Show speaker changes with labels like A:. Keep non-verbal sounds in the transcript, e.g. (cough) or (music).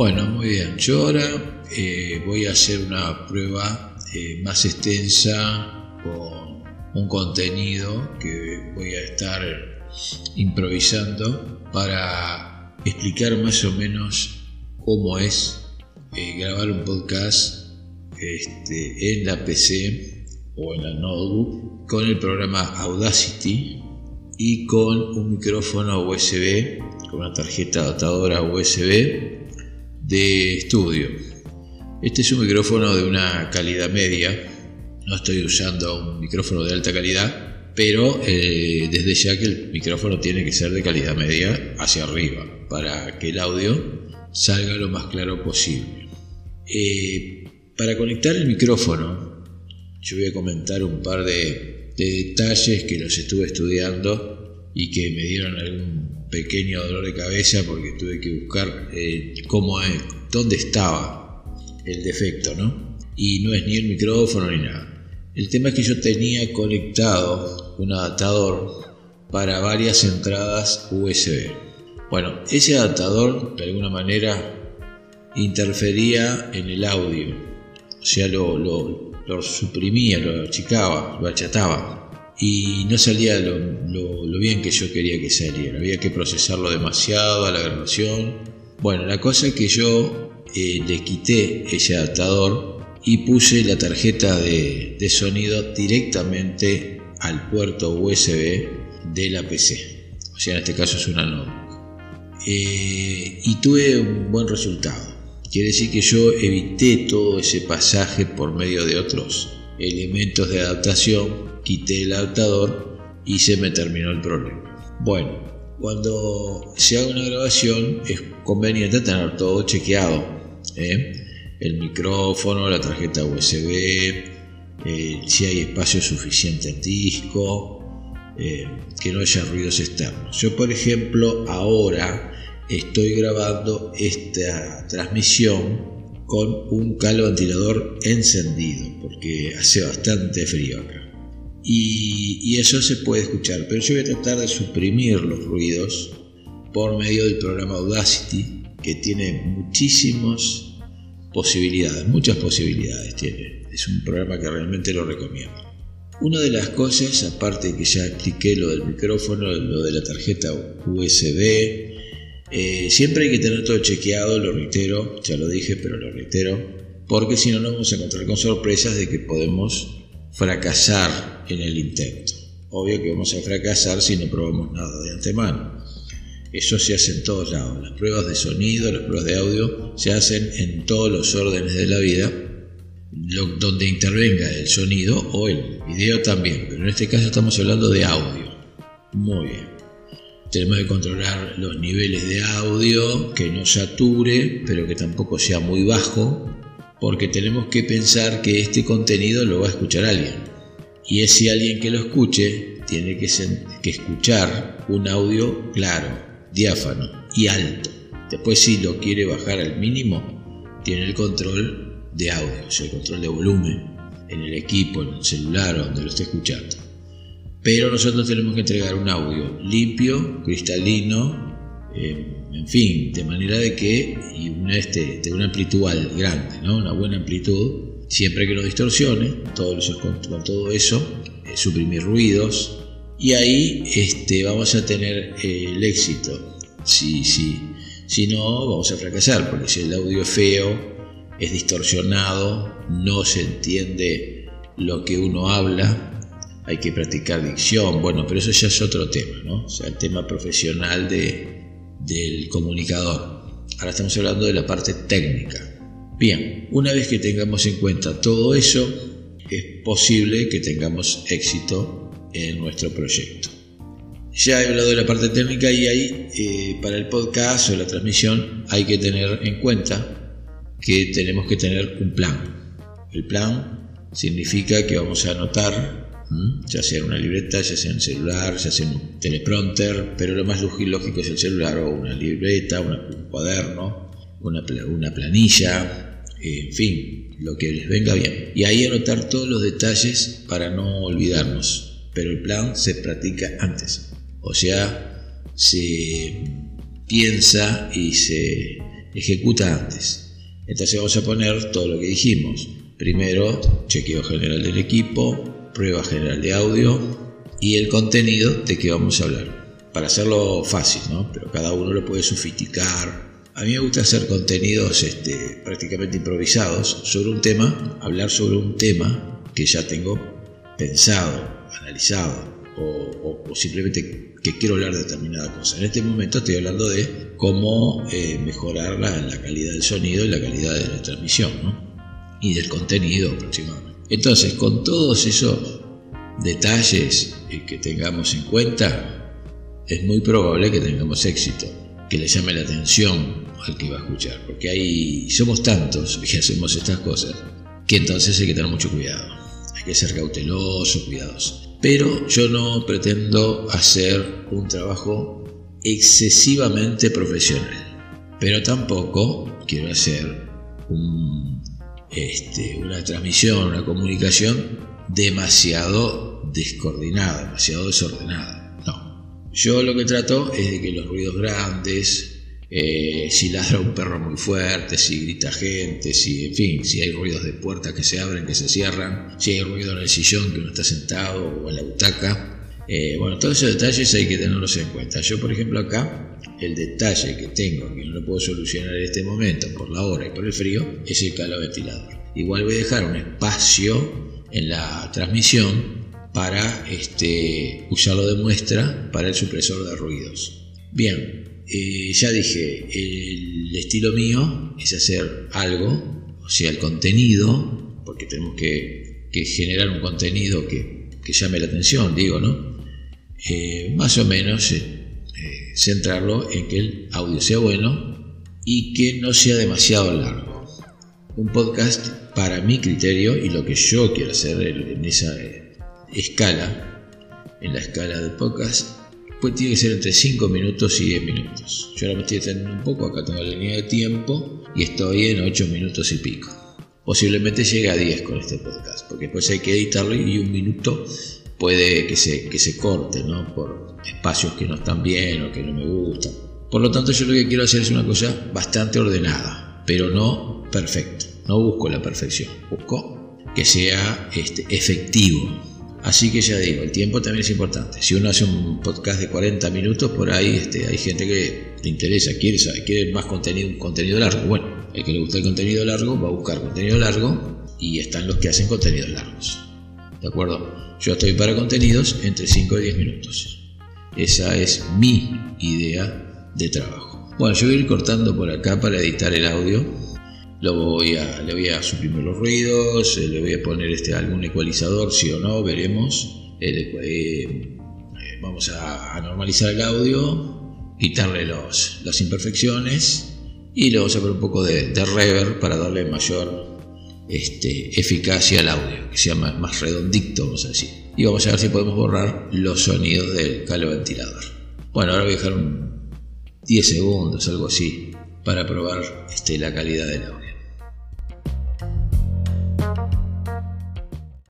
A: Bueno, muy bien. Yo ahora eh, voy a hacer una prueba eh, más extensa con un contenido que voy a estar improvisando para explicar más o menos cómo es eh, grabar un podcast este, en la PC o en la notebook con el programa Audacity y con un micrófono USB, con una tarjeta adaptadora USB de estudio. Este es un micrófono de una calidad media, no estoy usando un micrófono de alta calidad, pero eh, desde ya que el micrófono tiene que ser de calidad media hacia arriba para que el audio salga lo más claro posible. Eh, para conectar el micrófono, yo voy a comentar un par de, detalles que los estuve estudiando y que me dieron algún pequeño dolor de cabeza porque tuve que buscar eh, cómo es, dónde estaba el defecto, ¿no? Y no es ni el micrófono ni nada. El tema es que yo tenía conectado un adaptador para varias entradas USB. Bueno, ese adaptador de alguna manera interfería en el audio o sea, lo, lo, suprimía, lo achicaba, lo achataba y no salía lo, bien que yo quería que saliera. Había que procesarlo demasiado a la grabación. Bueno, la cosa es que yo eh, le quité ese adaptador y puse la tarjeta de, sonido directamente al puerto USB de la PC. O sea, en este caso es una notebook. Eh, y tuve un buen resultado. Quiere decir que yo evité todo ese pasaje por medio de otros elementos de adaptación, quité el adaptador y se me terminó el problema. Bueno, cuando se haga una grabación es conveniente tener todo chequeado. ¿eh? El micrófono, la tarjeta USB, eh, si hay espacio suficiente en disco, eh, que no haya ruidos externos. Yo, por ejemplo, ahora estoy grabando esta transmisión con un calo ventilador encendido porque hace bastante frío acá. Y, eso se puede escuchar, pero yo voy a tratar de suprimir los ruidos por medio del programa Audacity que tiene muchísimas posibilidades, muchas posibilidades tiene. Es un programa que realmente lo recomiendo. Una de las cosas, aparte de que ya expliqué lo del micrófono, lo de la tarjeta USB, eh, siempre hay que tener todo chequeado, lo reitero, ya lo dije, pero lo reitero, porque si no nos vamos a encontrar con sorpresas de que podemos fracasar en el intento. Obvio que vamos a fracasar si no probamos nada de antemano. Eso se hace en todos lados. Las pruebas de sonido, las pruebas de audio se hacen en todos los órdenes de la vida, donde intervenga el sonido o el video también. Pero en este caso estamos hablando de audio. Muy bien. Tenemos que controlar los niveles de audio, que no sature, pero que tampoco sea muy bajo, porque tenemos que pensar que este contenido lo va a escuchar alguien. Y ese alguien que lo escuche tiene que, que escuchar un audio claro, diáfano y alto. Después si lo quiere bajar al mínimo, tiene el control de audio, o sea, el control de volumen en el equipo, en el celular o donde lo esté escuchando. Pero nosotros tenemos que entregar un audio limpio, cristalino, eh, en fin, de manera de que, y una, este, de una amplitud grande, ¿no? una buena amplitud, siempre que no distorsione, todos con, todo eso, eh, suprimir ruidos, y ahí este, vamos a tener eh, el éxito. Si, si, si no, vamos a fracasar, porque si el audio es feo, es distorsionado, no se entiende lo que uno habla, hay que practicar dicción, bueno, pero eso ya es otro tema, ¿no? O sea, el tema profesional de, del comunicador. Ahora estamos hablando de la parte técnica. Bien, una vez que tengamos en cuenta todo eso, es posible que tengamos éxito en nuestro proyecto. Ya he hablado de la parte técnica y ahí eh, para el podcast o la transmisión hay que tener en cuenta que tenemos que tener un plan. El plan significa que vamos a anotar ya sea en una libreta, ya sea en celular, ya sea en un teleprompter, pero lo más lógico es el celular o una libreta, un cuaderno, una, una planilla, en fin, lo que les venga bien. Y ahí anotar todos los detalles para no olvidarnos, pero el plan se practica antes, o sea, se piensa y se ejecuta antes. Entonces vamos a poner todo lo que dijimos. Primero, chequeo general del equipo, prueba general de audio y el contenido de que vamos a hablar. Para hacerlo fácil, ¿no? Pero cada uno lo puede sofisticar. A mí me gusta hacer contenidos este, prácticamente improvisados sobre un tema, hablar sobre un tema que ya tengo pensado, analizado, o, simplemente que quiero hablar de determinada cosa. En este momento estoy hablando de cómo eh, mejorar la, la, calidad del sonido y la calidad de la transmisión ¿no? y del contenido aproximadamente. Entonces, con todos esos detalles que tengamos en cuenta, es muy probable que tengamos éxito, que le llame la atención al que va a escuchar, porque hay, somos tantos (laughs) que hacemos estas cosas, que entonces hay que tener mucho cuidado, hay que ser cauteloso, cuidadoso. Pero yo no pretendo hacer un trabajo excesivamente profesional, pero tampoco quiero hacer este, una transmisión, una comunicación demasiado descoordinada, demasiado desordenada. No. Yo lo que trato es de que los ruidos grandes, eh, si ladra un perro muy fuerte, si grita gente, si, en fin, si hay ruidos de puertas que se abren, que se cierran, si hay ruido en el sillón que uno está sentado o en la butaca. Eh, bueno, todos esos detalles hay que tenerlos en cuenta. Yo, por ejemplo, acá, el detalle que tengo, que no lo puedo solucionar en este momento por la hora y por el frío, es el calo ventilador. Igual voy a dejar un espacio en la transmisión para este, usarlo de muestra para el supresor de ruidos. Bien, eh, ya dije, el estilo mío es hacer algo, o sea, el contenido, porque tenemos que, generar un contenido que, llame la atención, digo, ¿no? Eh, más o menos eh, centrarlo en que el audio sea bueno y que no sea demasiado largo. Un podcast, para mi criterio y lo que yo quiero hacer en esa escala, en la escala de podcast, pues tiene que ser entre 5 minutos y 10 minutos. Yo ahora me estoy deteniendo un poco, acá tengo la línea de tiempo y estoy en 8 minutos y pico. Posiblemente llegue a 10 con este podcast, porque después hay que editarlo y un minuto puede que se, que se corte, ¿no? Por espacios que no están bien o que no me gustan. Por lo tanto, yo lo que quiero hacer es una cosa bastante ordenada, pero no perfecta. No busco la perfección, busco que sea este, efectivo, Así que ya digo, el tiempo también es importante. Si uno hace un podcast de 40 minutos, por ahí este, hay gente que le interesa, quiere, quiere más contenido, un contenido largo. Bueno, el que le gusta el contenido largo va a buscar contenido largo y están los que hacen contenidos largos. ¿De acuerdo? Yo estoy para contenidos entre 5 y 10 minutos. Esa es mi idea de trabajo. Bueno, yo voy a ir cortando por acá para editar el audio lo voy a, le voy a suprimir los ruidos, eh, le voy a poner este, algún ecualizador, sí o no, veremos. Eh, eh, vamos a, normalizar el audio, quitarle los, las imperfecciones y le vamos a poner un poco de, reverb para darle mayor este, eficacia al audio, que sea más, más, redondito, vamos a decir. Y vamos a ver si podemos borrar los sonidos del calo ventilador. Bueno, ahora voy a dejar un 10 segundos, algo así, para probar este, la calidad del audio.